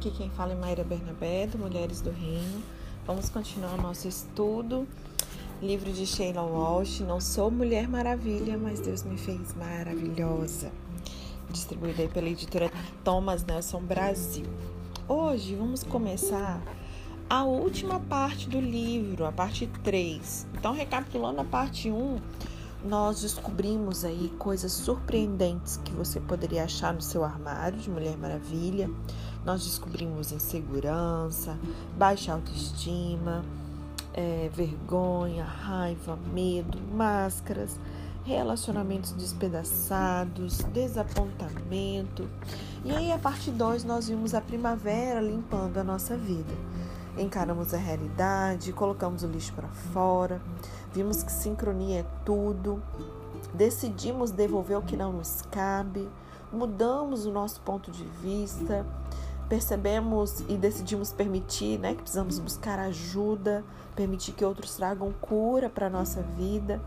aqui quem fala é Mayra Bernabé, do Mulheres do Reino. Vamos continuar nosso estudo. Livro de Sheila Walsh. Não sou Mulher Maravilha, mas Deus me fez maravilhosa. Distribuída pela editora Thomas Nelson Brasil. Hoje vamos começar a última parte do livro, a parte 3. Então, recapitulando a parte 1, nós descobrimos aí coisas surpreendentes que você poderia achar no seu armário de Mulher Maravilha. Nós descobrimos insegurança, baixa autoestima, é, vergonha, raiva, medo, máscaras, relacionamentos despedaçados, desapontamento. E aí, a parte 2, nós vimos a primavera limpando a nossa vida. Encaramos a realidade, colocamos o lixo para fora, vimos que sincronia é tudo, decidimos devolver o que não nos cabe, mudamos o nosso ponto de vista, percebemos e decidimos permitir, né, que precisamos buscar ajuda, permitir que outros tragam cura para nossa vida.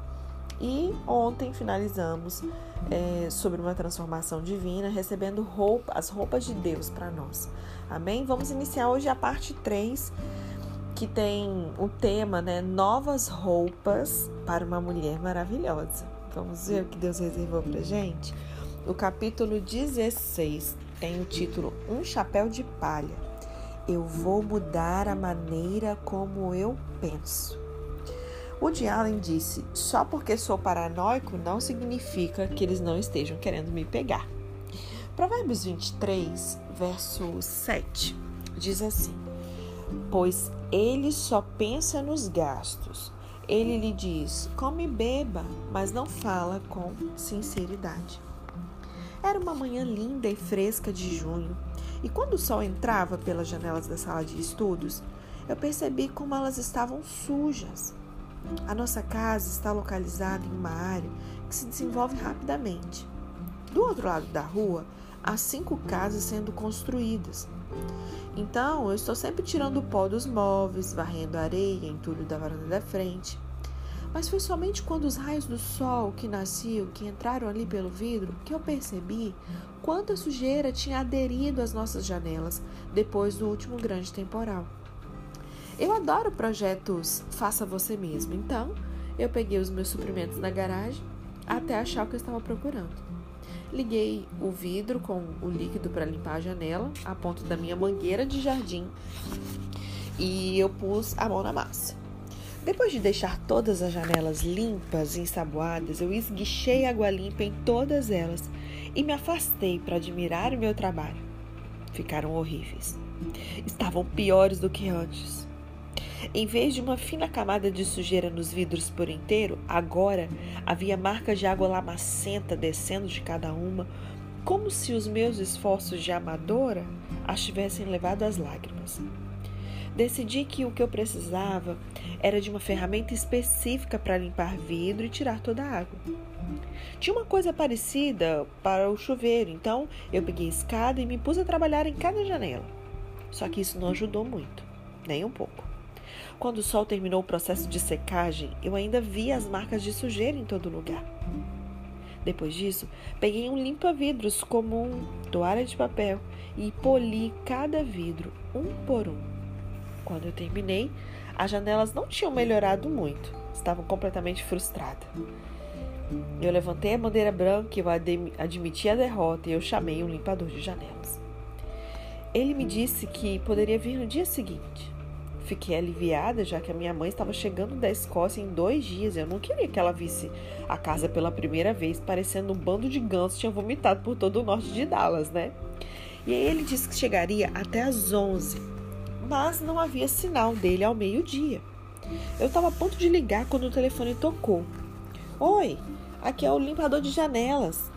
E ontem finalizamos é, sobre uma transformação divina, recebendo roupa, as roupas de Deus para nós. Amém? Vamos iniciar hoje a parte 3, que tem o tema, né? Novas roupas para uma mulher maravilhosa. Vamos ver o que Deus reservou para gente? O capítulo 16 tem o título Um Chapéu de Palha. Eu vou mudar a maneira como eu penso. Woody Allen disse: Só porque sou paranoico não significa que eles não estejam querendo me pegar. Provérbios 23, verso 7 diz assim: Pois ele só pensa nos gastos. Ele lhe diz: Come e beba, mas não fala com sinceridade. Era uma manhã linda e fresca de junho, e quando o sol entrava pelas janelas da sala de estudos, eu percebi como elas estavam sujas. A nossa casa está localizada em uma área que se desenvolve rapidamente. Do outro lado da rua, há cinco casas sendo construídas. Então, eu estou sempre tirando o pó dos móveis, varrendo a areia, entulho da varanda da frente. Mas foi somente quando os raios do sol que nasciam, que entraram ali pelo vidro, que eu percebi quanta sujeira tinha aderido às nossas janelas depois do último grande temporal. Eu adoro projetos faça você mesmo, então eu peguei os meus suprimentos na garagem até achar o que eu estava procurando. Liguei o vidro com o líquido para limpar a janela, a ponto da minha mangueira de jardim, e eu pus a mão na massa. Depois de deixar todas as janelas limpas e ensaboadas, eu esguichei água limpa em todas elas e me afastei para admirar o meu trabalho. Ficaram horríveis. Estavam piores do que antes. Em vez de uma fina camada de sujeira nos vidros por inteiro, agora havia marcas de água lamacenta descendo de cada uma, como se os meus esforços de amadora as tivessem levado às lágrimas. Decidi que o que eu precisava era de uma ferramenta específica para limpar vidro e tirar toda a água. Tinha uma coisa parecida para o chuveiro, então eu peguei a escada e me pus a trabalhar em cada janela. Só que isso não ajudou muito, nem um pouco. Quando o sol terminou o processo de secagem, eu ainda via as marcas de sujeira em todo lugar. Depois disso, peguei um limpa-vidros comum, toalha de papel e poli cada vidro, um por um. Quando eu terminei, as janelas não tinham melhorado muito, estavam completamente frustradas. Eu levantei a bandeira branca eu admiti a derrota e eu chamei um limpador de janelas. Ele me disse que poderia vir no dia seguinte. Fiquei aliviada, já que a minha mãe estava chegando da Escócia em dois dias. Eu não queria que ela visse a casa pela primeira vez, parecendo um bando de gansos tinha vomitado por todo o norte de Dallas, né? E aí ele disse que chegaria até às 11 mas não havia sinal dele ao meio-dia. Eu estava a ponto de ligar quando o telefone tocou. Oi, aqui é o limpador de janelas.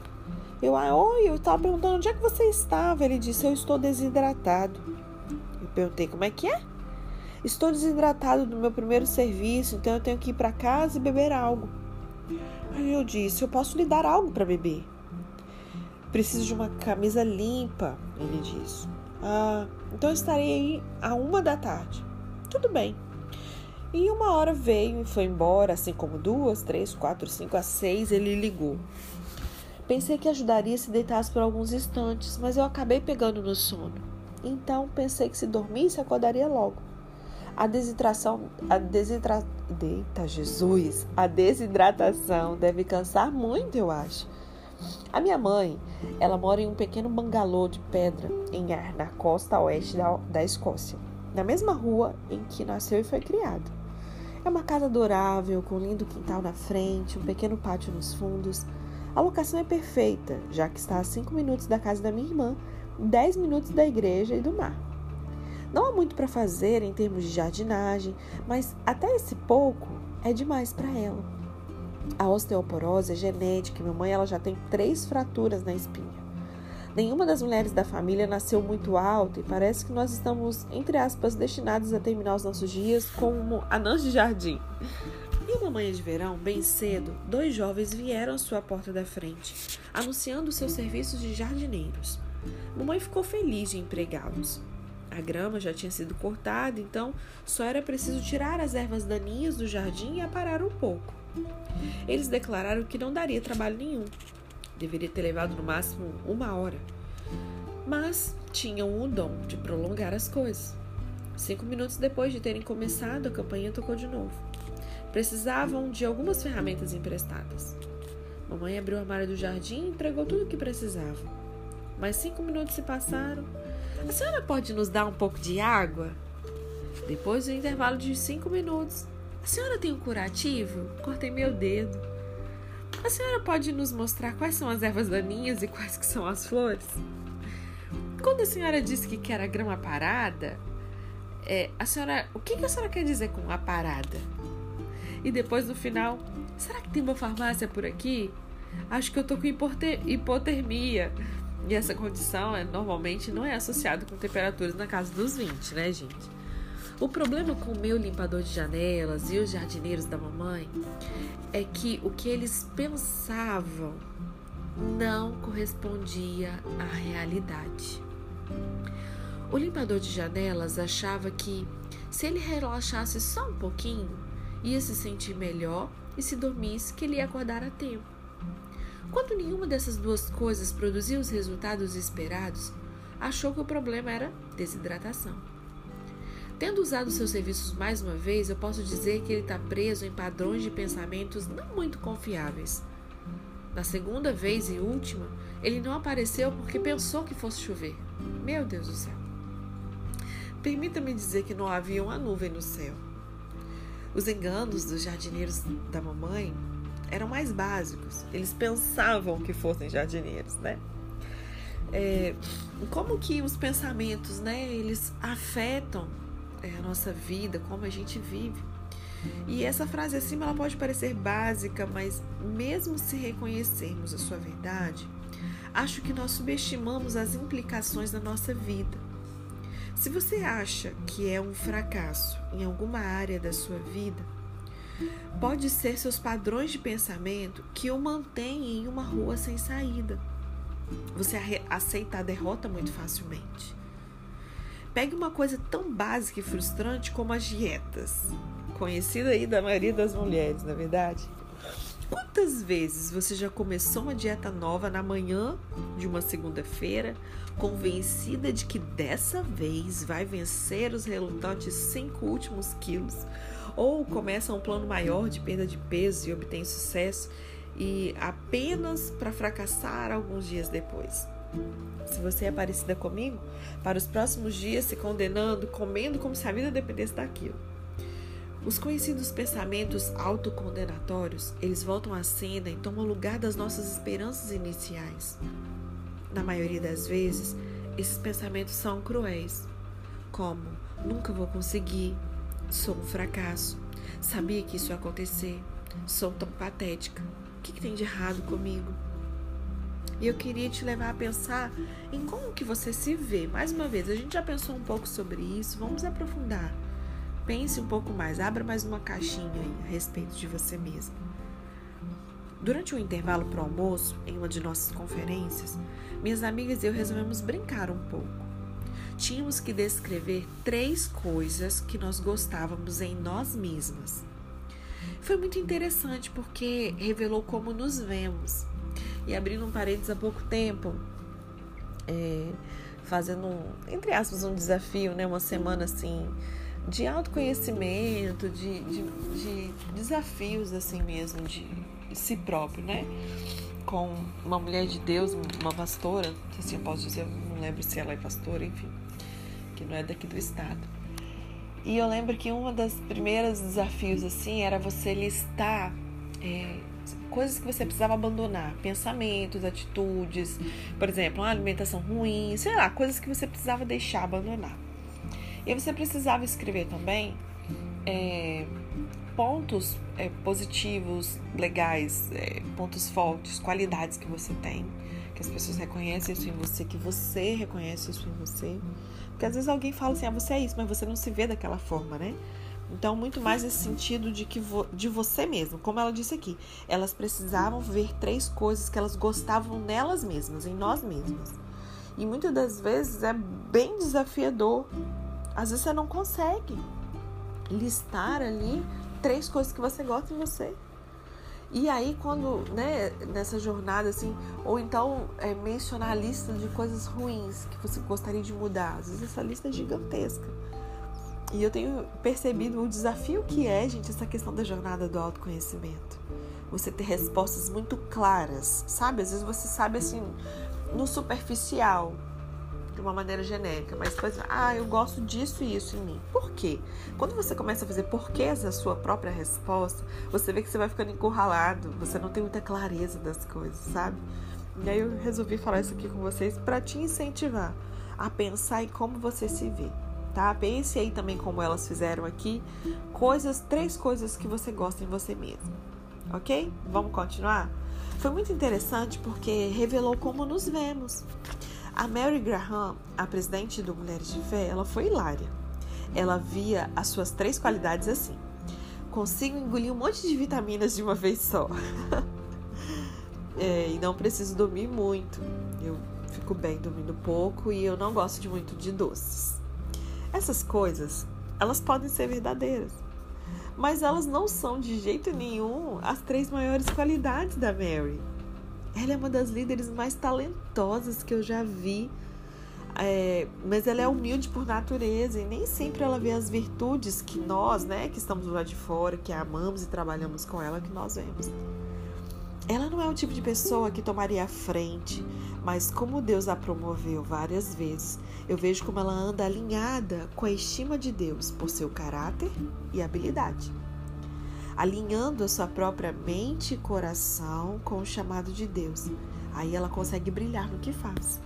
Eu, ah, oi, eu estava perguntando onde é que você estava. Ele disse, eu estou desidratado. Eu perguntei, como é que é? Estou desidratado do meu primeiro serviço, então eu tenho que ir para casa e beber algo. Aí eu disse, eu posso lhe dar algo para beber. Preciso de uma camisa limpa, ele disse. Ah, então estarei aí a uma da tarde. Tudo bem. E uma hora veio e foi embora, assim como duas, três, quatro, cinco, a seis, ele ligou. Pensei que ajudaria se deitasse por alguns instantes, mas eu acabei pegando no sono. então pensei que se dormisse acordaria logo. A desidratação, a desidra... Deita Jesus, a desidratação deve cansar muito, eu acho. A minha mãe, ela mora em um pequeno bangalô de pedra em Ar, na costa oeste da, da Escócia, na mesma rua em que nasceu e foi criado. É uma casa adorável, com um lindo quintal na frente, um pequeno pátio nos fundos. A locação é perfeita, já que está a 5 minutos da casa da minha irmã, 10 minutos da igreja e do mar. Não há muito para fazer em termos de jardinagem, mas até esse pouco é demais para ela. A osteoporose é genética minha mãe ela já tem três fraturas na espinha. Nenhuma das mulheres da família nasceu muito alta e parece que nós estamos, entre aspas, destinados a terminar os nossos dias como anãs de jardim. E uma manhã de verão, bem cedo, dois jovens vieram à sua porta da frente, anunciando seus serviços de jardineiros. Mamãe ficou feliz de empregá-los. A grama já tinha sido cortada, então só era preciso tirar as ervas daninhas do jardim e aparar um pouco. Eles declararam que não daria trabalho nenhum. Deveria ter levado no máximo uma hora. Mas tinham o dom de prolongar as coisas. Cinco minutos depois de terem começado, a campainha tocou de novo. Precisavam de algumas ferramentas emprestadas. Mamãe abriu o armário do jardim e entregou tudo o que precisava. Mais cinco minutos se passaram. A senhora pode nos dar um pouco de água? Depois do intervalo de cinco minutos, a senhora tem um curativo? Cortei meu dedo. A senhora pode nos mostrar quais são as ervas daninhas e quais que são as flores? Quando a senhora disse que quer a grama parada, é, a senhora, o que, que a senhora quer dizer com a parada? E depois no final, será que tem uma farmácia por aqui? Acho que eu tô com hipotermia. E essa condição é, normalmente não é associada com temperaturas na casa dos 20, né, gente? O problema com o meu limpador de janelas e os jardineiros da mamãe é que o que eles pensavam não correspondia à realidade. O limpador de janelas achava que, se ele relaxasse só um pouquinho, ia se sentir melhor e se dormisse que ele ia acordar a tempo. Quando nenhuma dessas duas coisas produzia os resultados esperados, achou que o problema era desidratação. Tendo usado seus serviços mais uma vez, eu posso dizer que ele está preso em padrões de pensamentos não muito confiáveis. Na segunda vez e última, ele não apareceu porque pensou que fosse chover. Meu Deus do céu. Permita-me dizer que não havia uma nuvem no céu. Os enganos dos jardineiros da mamãe eram mais básicos. Eles pensavam que fossem jardineiros, né? É, como que os pensamentos, né? Eles afetam é, a nossa vida, como a gente vive. E essa frase acima ela pode parecer básica, mas mesmo se reconhecermos a sua verdade, acho que nós subestimamos as implicações da nossa vida. Se você acha que é um fracasso em alguma área da sua vida, pode ser seus padrões de pensamento que o mantêm em uma rua sem saída. Você aceita a derrota muito facilmente. Pegue uma coisa tão básica e frustrante como as dietas, conhecida aí da maioria das mulheres, na é verdade. Quantas vezes você já começou uma dieta nova na manhã de uma segunda-feira, convencida de que dessa vez vai vencer os relutantes cinco últimos quilos? Ou começa um plano maior de perda de peso e obtém sucesso e apenas para fracassar alguns dias depois? Se você é parecida comigo, para os próximos dias se condenando, comendo como se a vida dependesse daquilo. Os conhecidos pensamentos autocondenatórios, eles voltam à cena e tomam lugar das nossas esperanças iniciais. Na maioria das vezes, esses pensamentos são cruéis, como nunca vou conseguir, sou um fracasso, sabia que isso ia acontecer, sou tão patética, o que, que tem de errado comigo? E eu queria te levar a pensar em como que você se vê. Mais uma vez, a gente já pensou um pouco sobre isso, vamos aprofundar. Pense um pouco mais, abra mais uma caixinha a respeito de você mesmo. Durante o intervalo para o almoço, em uma de nossas conferências, minhas amigas e eu resolvemos brincar um pouco. Tínhamos que descrever três coisas que nós gostávamos em nós mesmas. Foi muito interessante porque revelou como nos vemos. E abrindo um parênteses há pouco tempo, é, fazendo, um, entre aspas, um desafio, né? Uma semana assim de autoconhecimento, de, de, de desafios assim mesmo, de si próprio, né? Com uma mulher de Deus, uma pastora, assim eu posso dizer, não lembro se ela é pastora, enfim, que não é daqui do estado. E eu lembro que uma das primeiras desafios assim era você listar é, coisas que você precisava abandonar, pensamentos, atitudes, por exemplo, uma alimentação ruim, sei lá, coisas que você precisava deixar abandonar. E você precisava escrever também é, pontos é, positivos, legais, é, pontos fortes, qualidades que você tem, que as pessoas reconhecem isso em você, que você reconhece isso em você. Porque às vezes alguém fala assim, ah, você é isso, mas você não se vê daquela forma, né? Então, muito mais nesse sentido de que vo, de você mesmo, como ela disse aqui, elas precisavam ver três coisas que elas gostavam nelas mesmas, em nós mesmas. E muitas das vezes é bem desafiador às vezes você não consegue listar ali três coisas que você gosta em você. E aí, quando, né, nessa jornada, assim, ou então é, mencionar a lista de coisas ruins que você gostaria de mudar. Às vezes essa lista é gigantesca. E eu tenho percebido o desafio que é, gente, essa questão da jornada do autoconhecimento. Você ter respostas muito claras, sabe? Às vezes você sabe, assim, no superficial, de uma maneira genérica, mas depois, ah, eu gosto disso e isso em mim. Por quê? Quando você começa a fazer porquês a sua própria resposta, você vê que você vai ficando encurralado, você não tem muita clareza das coisas, sabe? E aí eu resolvi falar isso aqui com vocês para te incentivar a pensar em como você se vê, tá? Pense aí também como elas fizeram aqui, coisas, três coisas que você gosta em você mesmo. OK? Vamos continuar? Foi muito interessante porque revelou como nos vemos. A Mary Graham, a presidente do Mulheres de Fé, ela foi hilária. Ela via as suas três qualidades assim: consigo engolir um monte de vitaminas de uma vez só. é, e não preciso dormir muito. Eu fico bem dormindo pouco e eu não gosto de muito de doces. Essas coisas, elas podem ser verdadeiras, mas elas não são de jeito nenhum as três maiores qualidades da Mary. Ela é uma das líderes mais talentosas que eu já vi. É, mas ela é humilde por natureza e nem sempre ela vê as virtudes que nós, né, que estamos lá de fora, que amamos e trabalhamos com ela, que nós vemos. Ela não é o tipo de pessoa que tomaria a frente, mas como Deus a promoveu várias vezes, eu vejo como ela anda alinhada com a estima de Deus por seu caráter e habilidade alinhando a sua própria mente e coração com o chamado de Deus. Aí ela consegue brilhar no que faz.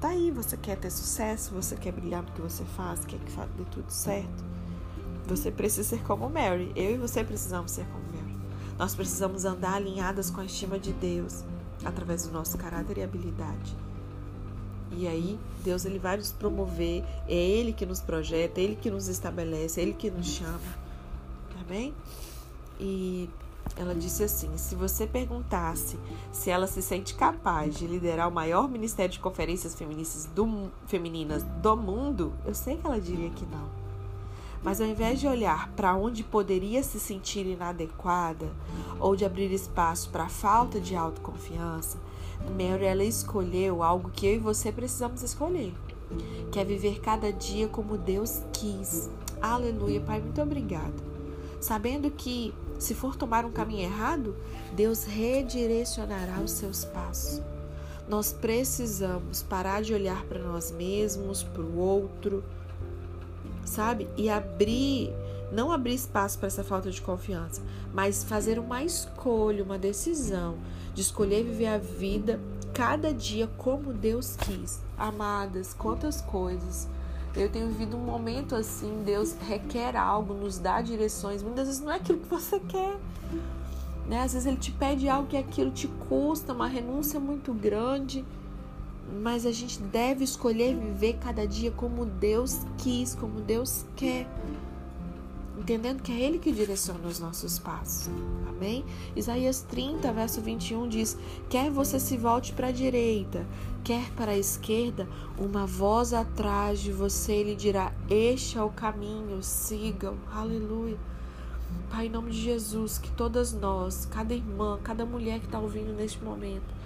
Tá aí, você quer ter sucesso, você quer brilhar no que você faz, quer que dê tudo certo. Você precisa ser como Mary. Eu e você precisamos ser como Mary. Nós precisamos andar alinhadas com a estima de Deus através do nosso caráter e habilidade. E aí, Deus ele vai nos promover, é Ele que nos projeta, é Ele que nos estabelece, é Ele que nos chama. Amém? e ela disse assim: se você perguntasse se ela se sente capaz de liderar o maior ministério de conferências feministas do, femininas do mundo, eu sei que ela diria que não. Mas ao invés de olhar para onde poderia se sentir inadequada ou de abrir espaço para a falta de autoconfiança, Mary ela escolheu algo que eu e você precisamos escolher, que é viver cada dia como Deus quis. Aleluia, Pai, muito obrigado. Sabendo que se for tomar um caminho errado, Deus redirecionará os seus passos. Nós precisamos parar de olhar para nós mesmos, para o outro, sabe? E abrir, não abrir espaço para essa falta de confiança, mas fazer uma escolha, uma decisão de escolher viver a vida cada dia como Deus quis. Amadas, quantas coisas eu tenho vivido um momento assim, Deus requer algo, nos dá direções. Muitas vezes não é aquilo que você quer. Né? Às vezes ele te pede algo que aquilo te custa, uma renúncia muito grande. Mas a gente deve escolher viver cada dia como Deus quis, como Deus quer entendendo que é Ele que direciona os nossos passos. Amém? Isaías 30, verso 21 diz: Quer você se volte para a direita, quer para a esquerda, uma voz atrás de você lhe dirá: Este é o caminho, sigam. Aleluia. Pai, em nome de Jesus, que todas nós, cada irmã, cada mulher que está ouvindo neste momento,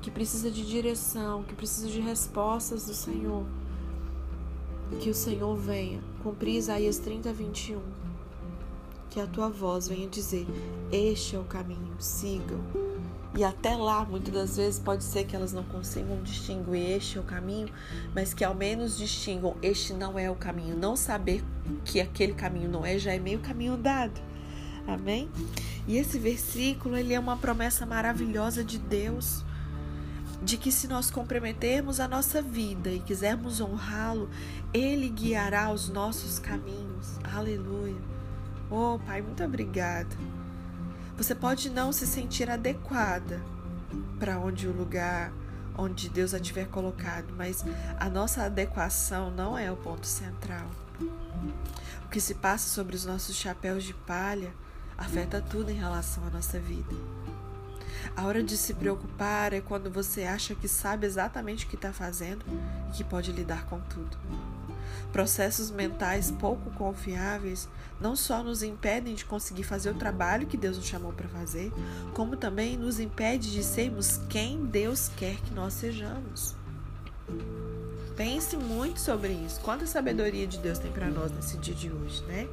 que precisa de direção, que precisa de respostas do Senhor, que o Senhor venha cumprir Isaías 30, 21. Que a tua voz venha dizer: Este é o caminho, sigam. E até lá, muitas das vezes, pode ser que elas não consigam distinguir este é o caminho, mas que ao menos distingam este não é o caminho. Não saber que aquele caminho não é, já é meio caminho dado. Amém? E esse versículo, ele é uma promessa maravilhosa de Deus de que se nós comprometermos a nossa vida e quisermos honrá-lo, ele guiará os nossos caminhos. Aleluia. Oh, Pai, muito obrigada. Você pode não se sentir adequada para onde o lugar onde Deus a tiver colocado, mas a nossa adequação não é o ponto central. O que se passa sobre os nossos chapéus de palha afeta tudo em relação à nossa vida. A hora de se preocupar é quando você acha que sabe exatamente o que está fazendo e que pode lidar com tudo. Processos mentais pouco confiáveis não só nos impedem de conseguir fazer o trabalho que Deus nos chamou para fazer, como também nos impede de sermos quem Deus quer que nós sejamos. Pense muito sobre isso. Quanta sabedoria de Deus tem para nós nesse dia de hoje, né?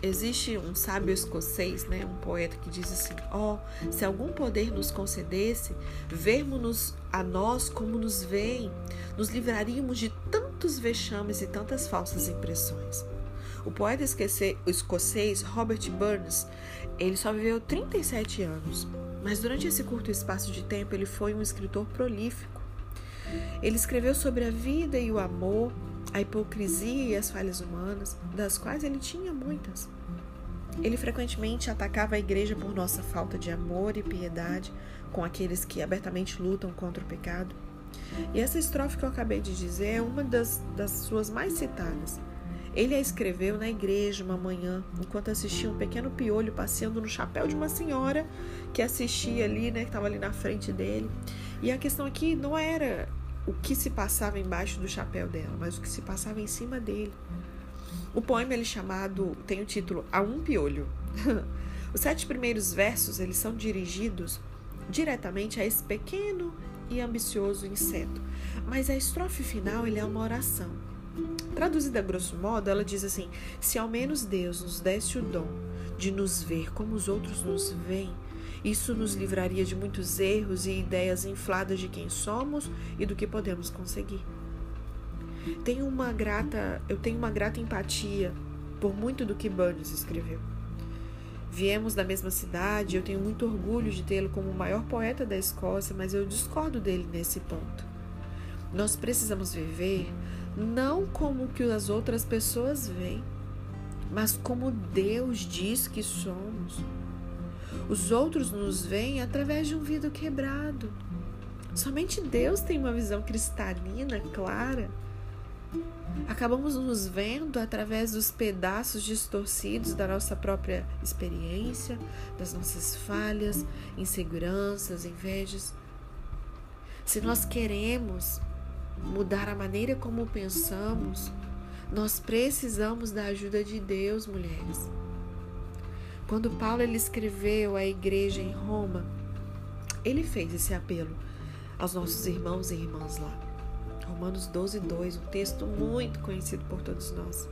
Existe um sábio escocês, né, um poeta que diz assim: ó, oh, se algum poder nos concedesse, vermos-nos a nós como nos veem, nos livraríamos de tantos vexames e tantas falsas impressões. O poeta escocês Robert Burns, ele só viveu 37 anos, mas durante esse curto espaço de tempo ele foi um escritor prolífico. Ele escreveu sobre a vida e o amor, a hipocrisia e as falhas humanas, das quais ele tinha muitas. Ele frequentemente atacava a igreja por nossa falta de amor e piedade com aqueles que abertamente lutam contra o pecado. E essa estrofe que eu acabei de dizer é uma das, das suas mais citadas. Ele a escreveu na igreja uma manhã, enquanto assistia um pequeno piolho passeando no chapéu de uma senhora que assistia ali, né, que estava ali na frente dele. E a questão aqui não era o que se passava embaixo do chapéu dela, mas o que se passava em cima dele. O poema ele é chamado tem o título A um piolho. Os sete primeiros versos eles são dirigidos diretamente a esse pequeno e ambicioso inseto, mas a estrofe final ele é uma oração. Traduzida grosso modo, ela diz assim: Se ao menos Deus nos desse o dom de nos ver como os outros nos veem, isso nos livraria de muitos erros e ideias infladas de quem somos e do que podemos conseguir. Tenho uma grata, eu tenho uma grata empatia por muito do que Burns escreveu. Viemos da mesma cidade, eu tenho muito orgulho de tê-lo como o maior poeta da Escócia, mas eu discordo dele nesse ponto. Nós precisamos viver não como que as outras pessoas veem, mas como Deus diz que somos. Os outros nos veem através de um vidro quebrado. Somente Deus tem uma visão cristalina, clara. Acabamos nos vendo através dos pedaços distorcidos da nossa própria experiência, das nossas falhas, inseguranças, invejas. Se nós queremos mudar a maneira como pensamos, nós precisamos da ajuda de Deus, mulheres. Quando Paulo ele escreveu à igreja em Roma, ele fez esse apelo aos nossos irmãos e irmãs lá. Romanos 12, 2, um texto muito conhecido por todos nós.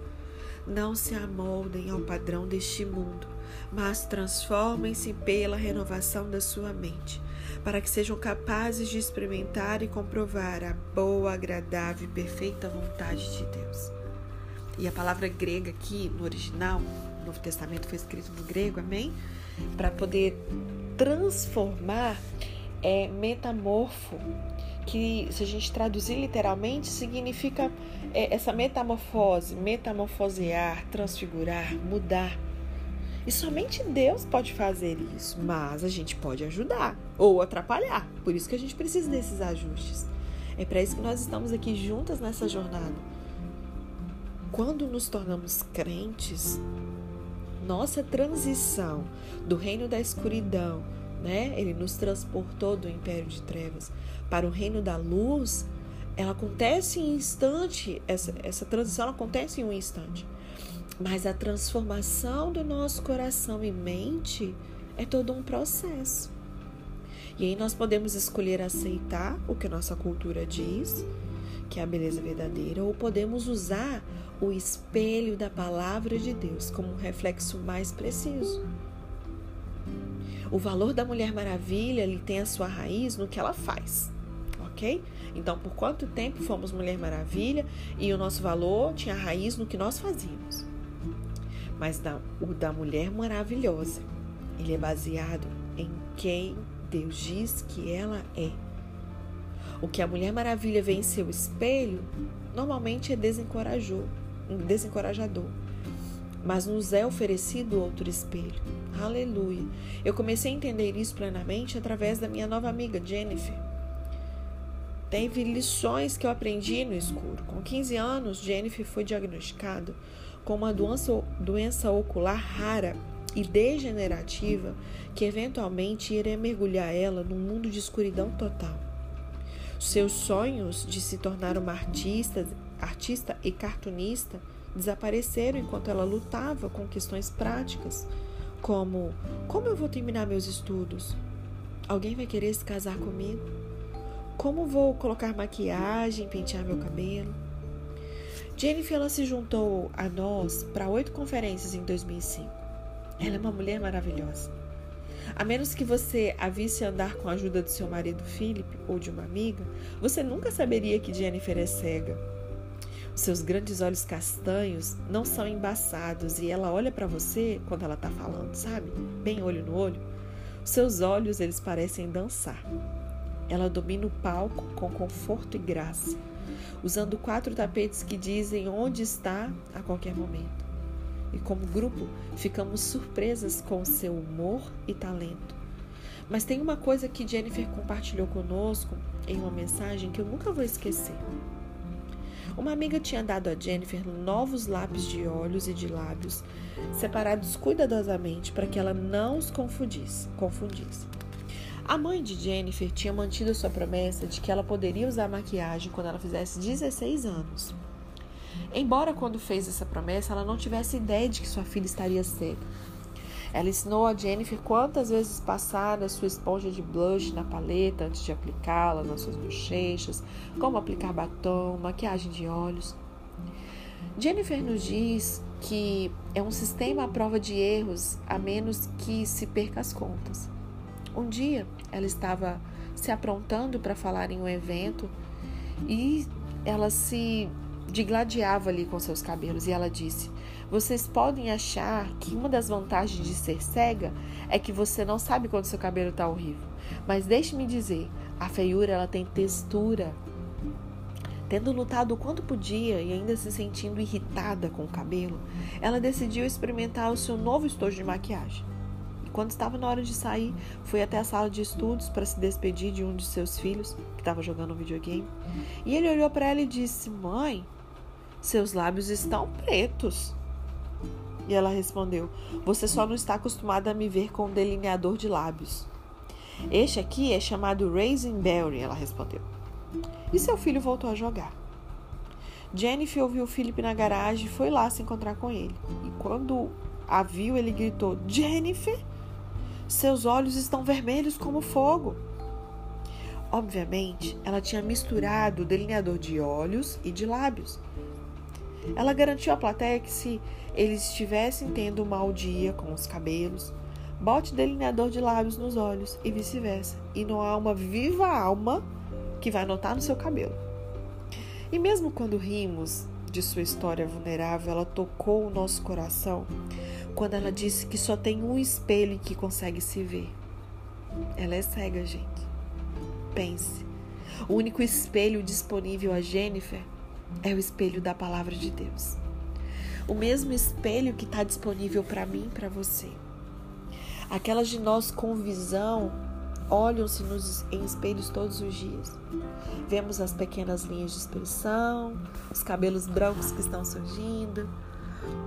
Não se amoldem ao padrão deste mundo, mas transformem-se pela renovação da sua mente, para que sejam capazes de experimentar e comprovar a boa, agradável e perfeita vontade de Deus. E a palavra grega aqui no original Novo Testamento foi escrito no grego, amém? Para poder transformar é metamorfo, que se a gente traduzir literalmente significa é, essa metamorfose, metamorfosear, transfigurar, mudar. E somente Deus pode fazer isso, mas a gente pode ajudar ou atrapalhar. Por isso que a gente precisa desses ajustes. É para isso que nós estamos aqui juntas nessa jornada. Quando nos tornamos crentes, nossa transição do reino da escuridão, né? Ele nos transportou do império de trevas para o reino da luz. Ela acontece em instante, essa, essa transição acontece em um instante. Mas a transformação do nosso coração e mente é todo um processo. E aí nós podemos escolher aceitar o que a nossa cultura diz, que é a beleza verdadeira, ou podemos usar o espelho da palavra de Deus como um reflexo mais preciso. O valor da Mulher Maravilha ele tem a sua raiz no que ela faz, ok? Então, por quanto tempo fomos Mulher Maravilha e o nosso valor tinha raiz no que nós fazíamos. Mas da, o da Mulher Maravilhosa, ele é baseado em quem Deus diz que ela é. O que a Mulher Maravilha vê em seu espelho normalmente é desencorajador, desencorajador. Mas nos é oferecido outro espelho. Aleluia. Eu comecei a entender isso plenamente através da minha nova amiga Jennifer. Teve lições que eu aprendi no escuro. Com 15 anos, Jennifer foi diagnosticada com uma doença, doença ocular rara e degenerativa que eventualmente iria mergulhar ela num mundo de escuridão total. Seus sonhos de se tornar uma artista, artista e cartunista desapareceram enquanto ela lutava com questões práticas, como como eu vou terminar meus estudos? Alguém vai querer se casar comigo? Como vou colocar maquiagem, pentear meu cabelo? Jennifer ela se juntou a nós para oito conferências em 2005. Ela é uma mulher maravilhosa. A menos que você a visse andar com a ajuda do seu marido Philip ou de uma amiga, você nunca saberia que Jennifer é cega. Seus grandes olhos castanhos não são embaçados e ela olha para você quando ela está falando, sabe? Bem olho no olho. Seus olhos, eles parecem dançar. Ela domina o palco com conforto e graça, usando quatro tapetes que dizem onde está a qualquer momento e, como grupo, ficamos surpresas com seu humor e talento. Mas tem uma coisa que Jennifer compartilhou conosco em uma mensagem que eu nunca vou esquecer. Uma amiga tinha dado a Jennifer novos lápis de olhos e de lábios, separados cuidadosamente para que ela não os confundisse. confundisse. A mãe de Jennifer tinha mantido sua promessa de que ela poderia usar maquiagem quando ela fizesse 16 anos. Embora quando fez essa promessa ela não tivesse ideia de que sua filha estaria cega. Ela ensinou a Jennifer quantas vezes passar a sua esponja de blush na paleta antes de aplicá-la nas suas bochechas, como aplicar batom, maquiagem de olhos. Jennifer nos diz que é um sistema à prova de erros a menos que se perca as contas. Um dia ela estava se aprontando para falar em um evento e ela se digladiava ali com seus cabelos e ela disse: Vocês podem achar que uma das vantagens de ser cega é que você não sabe quando seu cabelo está horrível. Mas deixe-me dizer, a feiura ela tem textura. Tendo lutado o quanto podia e ainda se sentindo irritada com o cabelo, ela decidiu experimentar o seu novo estojo de maquiagem. E quando estava na hora de sair, foi até a sala de estudos para se despedir de um de seus filhos, que estava jogando um videogame. E ele olhou para ela e disse: Mãe, seus lábios estão pretos. E ela respondeu: Você só não está acostumada a me ver com um delineador de lábios. Este aqui é chamado Raisin Berry, ela respondeu. E seu filho voltou a jogar. Jennifer ouviu Philip na garagem e foi lá se encontrar com ele. E quando a viu, ele gritou: Jennifer, seus olhos estão vermelhos como fogo. Obviamente, ela tinha misturado o delineador de olhos e de lábios. Ela garantiu à plateia que se eles estivessem tendo um mau dia com os cabelos, bote delineador de lábios nos olhos e vice-versa. E não há uma viva alma que vai notar no seu cabelo. E mesmo quando rimos de sua história vulnerável, ela tocou o nosso coração quando ela disse que só tem um espelho que consegue se ver. Ela é cega, gente. Pense. O único espelho disponível a Jennifer é o espelho da palavra de Deus. O mesmo espelho que está disponível para mim e para você. Aquelas de nós com visão olham-se em espelhos todos os dias. Vemos as pequenas linhas de expressão, os cabelos brancos que estão surgindo,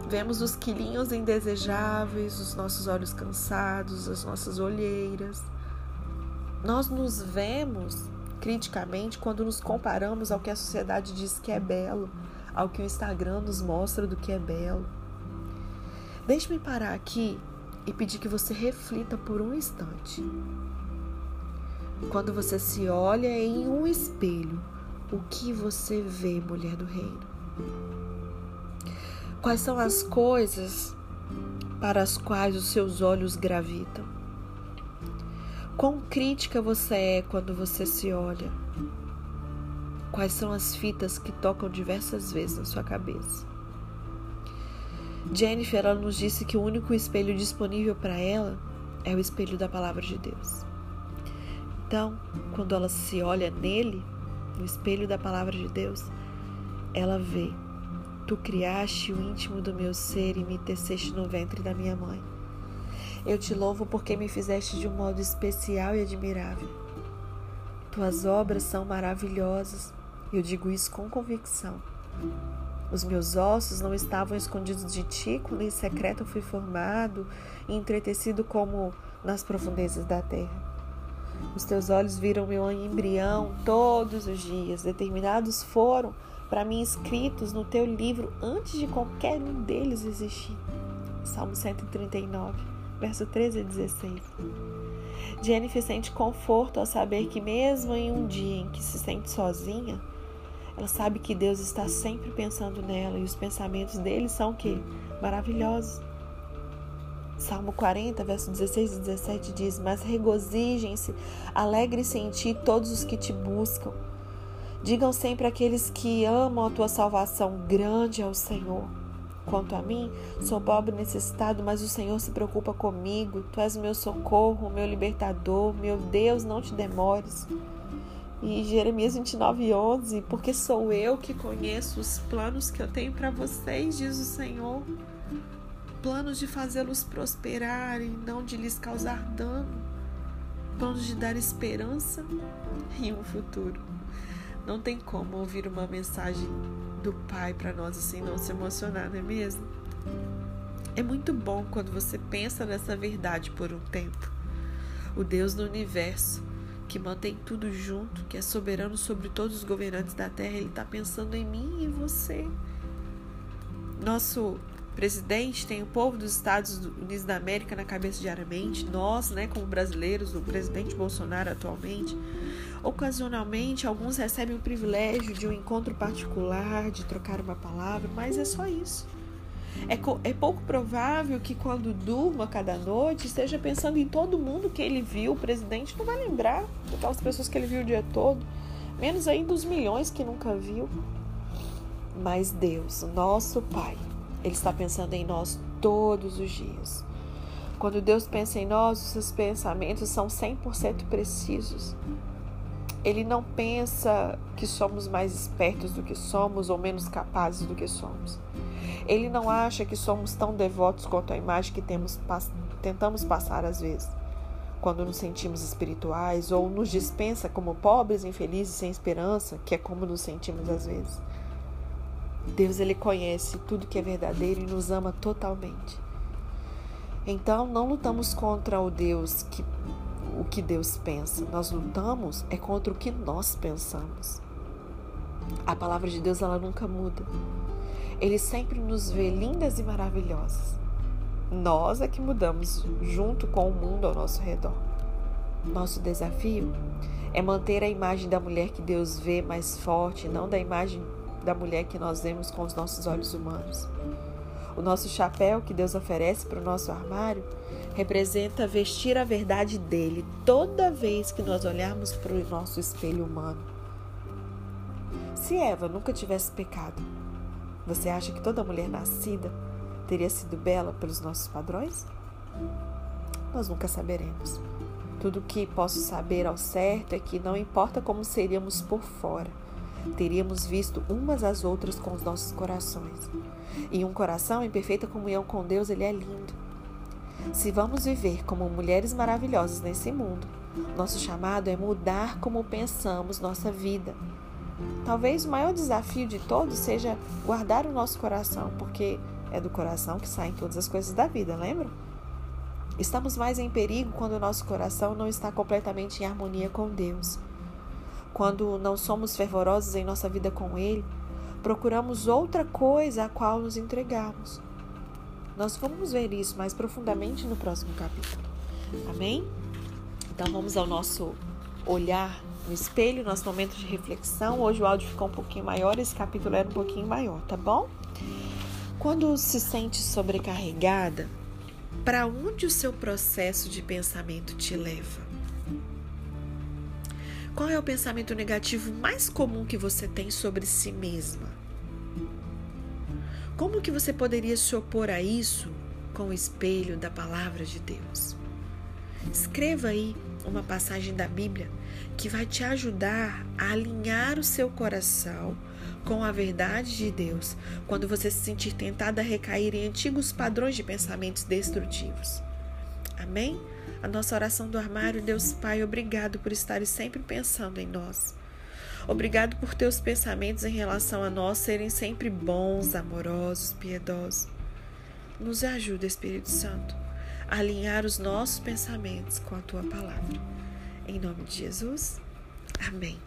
vemos os quilinhos indesejáveis, os nossos olhos cansados, as nossas olheiras. Nós nos vemos criticamente quando nos comparamos ao que a sociedade diz que é belo, ao que o Instagram nos mostra do que é belo. Deixe-me parar aqui e pedir que você reflita por um instante. Quando você se olha em um espelho, o que você vê, mulher do reino? Quais são as coisas para as quais os seus olhos gravitam? Quão crítica você é quando você se olha? Quais são as fitas que tocam diversas vezes na sua cabeça? Jennifer ela nos disse que o único espelho disponível para ela é o espelho da palavra de Deus. Então, quando ela se olha nele, no espelho da palavra de Deus, ela vê: Tu criaste o íntimo do meu ser e me teceste no ventre da minha mãe. Eu te louvo porque me fizeste de um modo especial e admirável. Tuas obras são maravilhosas. Eu digo isso com convicção. Os meus ossos não estavam escondidos de ti quando em secreto fui formado e entretecido como nas profundezas da terra. Os teus olhos viram meu embrião todos os dias, determinados foram para mim escritos no teu livro antes de qualquer um deles existir. Salmo 139, verso 13 a 16. Jennifer sente conforto ao saber que, mesmo em um dia em que se sente sozinha, ela sabe que Deus está sempre pensando nela e os pensamentos dele são que maravilhosos. Salmo 40, verso 16 e 17 diz: Mas regozijem-se, alegre-se em ti todos os que te buscam. Digam sempre aqueles que amam a tua salvação: Grande é o Senhor. Quanto a mim, sou pobre e necessitado, mas o Senhor se preocupa comigo. Tu és o meu socorro, meu libertador. Meu Deus, não te demores. E Jeremias 29, 11: Porque sou eu que conheço os planos que eu tenho para vocês, diz o Senhor planos de fazê-los prosperar e não de lhes causar dano, planos de dar esperança e um futuro. Não tem como ouvir uma mensagem do Pai para nós assim não se emocionar, não é mesmo? É muito bom quando você pensa nessa verdade por um tempo. O Deus do universo, que mantém tudo junto, que é soberano sobre todos os governantes da terra, ele está pensando em mim e você. Nosso presidente tem o povo dos Estados Unidos da América na cabeça diariamente, nós, né, como brasileiros, o presidente Bolsonaro atualmente. Ocasionalmente, alguns recebem o privilégio de um encontro particular, de trocar uma palavra, mas é só isso. É, é pouco provável que quando durma cada noite esteja pensando em todo mundo que ele viu. O presidente não vai lembrar daquelas pessoas que ele viu o dia todo, menos ainda os milhões que nunca viu. Mas Deus, nosso Pai, ele está pensando em nós todos os dias. Quando Deus pensa em nós, os seus pensamentos são 100% precisos. Ele não pensa que somos mais espertos do que somos ou menos capazes do que somos. Ele não acha que somos tão devotos quanto a imagem que temos, tentamos passar às vezes, quando nos sentimos espirituais, ou nos dispensa como pobres, infelizes, sem esperança, que é como nos sentimos às vezes. Deus ele conhece tudo que é verdadeiro e nos ama totalmente. Então não lutamos contra o Deus que o que Deus pensa. Nós lutamos é contra o que nós pensamos. A palavra de Deus ela nunca muda. Ele sempre nos vê lindas e maravilhosas. Nós é que mudamos junto com o mundo ao nosso redor. Nosso desafio é manter a imagem da mulher que Deus vê mais forte, não da imagem da mulher que nós vemos com os nossos olhos humanos. O nosso chapéu que Deus oferece para o nosso armário representa vestir a verdade dele toda vez que nós olharmos para o nosso espelho humano. Se Eva nunca tivesse pecado, você acha que toda mulher nascida teria sido bela pelos nossos padrões? Nós nunca saberemos. Tudo o que posso saber ao certo é que não importa como seríamos por fora, teríamos visto umas às outras com os nossos corações. E um coração em perfeita comunhão com Deus, ele é lindo. Se vamos viver como mulheres maravilhosas nesse mundo, nosso chamado é mudar como pensamos nossa vida. Talvez o maior desafio de todos seja guardar o nosso coração, porque é do coração que saem todas as coisas da vida, lembram? Estamos mais em perigo quando o nosso coração não está completamente em harmonia com Deus. Quando não somos fervorosos em nossa vida com Ele, procuramos outra coisa a qual nos entregamos. Nós vamos ver isso mais profundamente no próximo capítulo. Amém? Então vamos ao nosso olhar no espelho, nosso momento de reflexão. Hoje o áudio ficou um pouquinho maior, esse capítulo era um pouquinho maior, tá bom? Quando se sente sobrecarregada, para onde o seu processo de pensamento te leva? Qual é o pensamento negativo mais comum que você tem sobre si mesma? Como que você poderia se opor a isso com o espelho da palavra de Deus? Escreva aí uma passagem da Bíblia que vai te ajudar a alinhar o seu coração com a verdade de Deus quando você se sentir tentada a recair em antigos padrões de pensamentos destrutivos. Amém? A nossa oração do armário, Deus Pai, obrigado por estar sempre pensando em nós. Obrigado por teus pensamentos em relação a nós serem sempre bons, amorosos, piedosos. Nos ajuda, Espírito Santo, a alinhar os nossos pensamentos com a tua palavra. Em nome de Jesus, amém.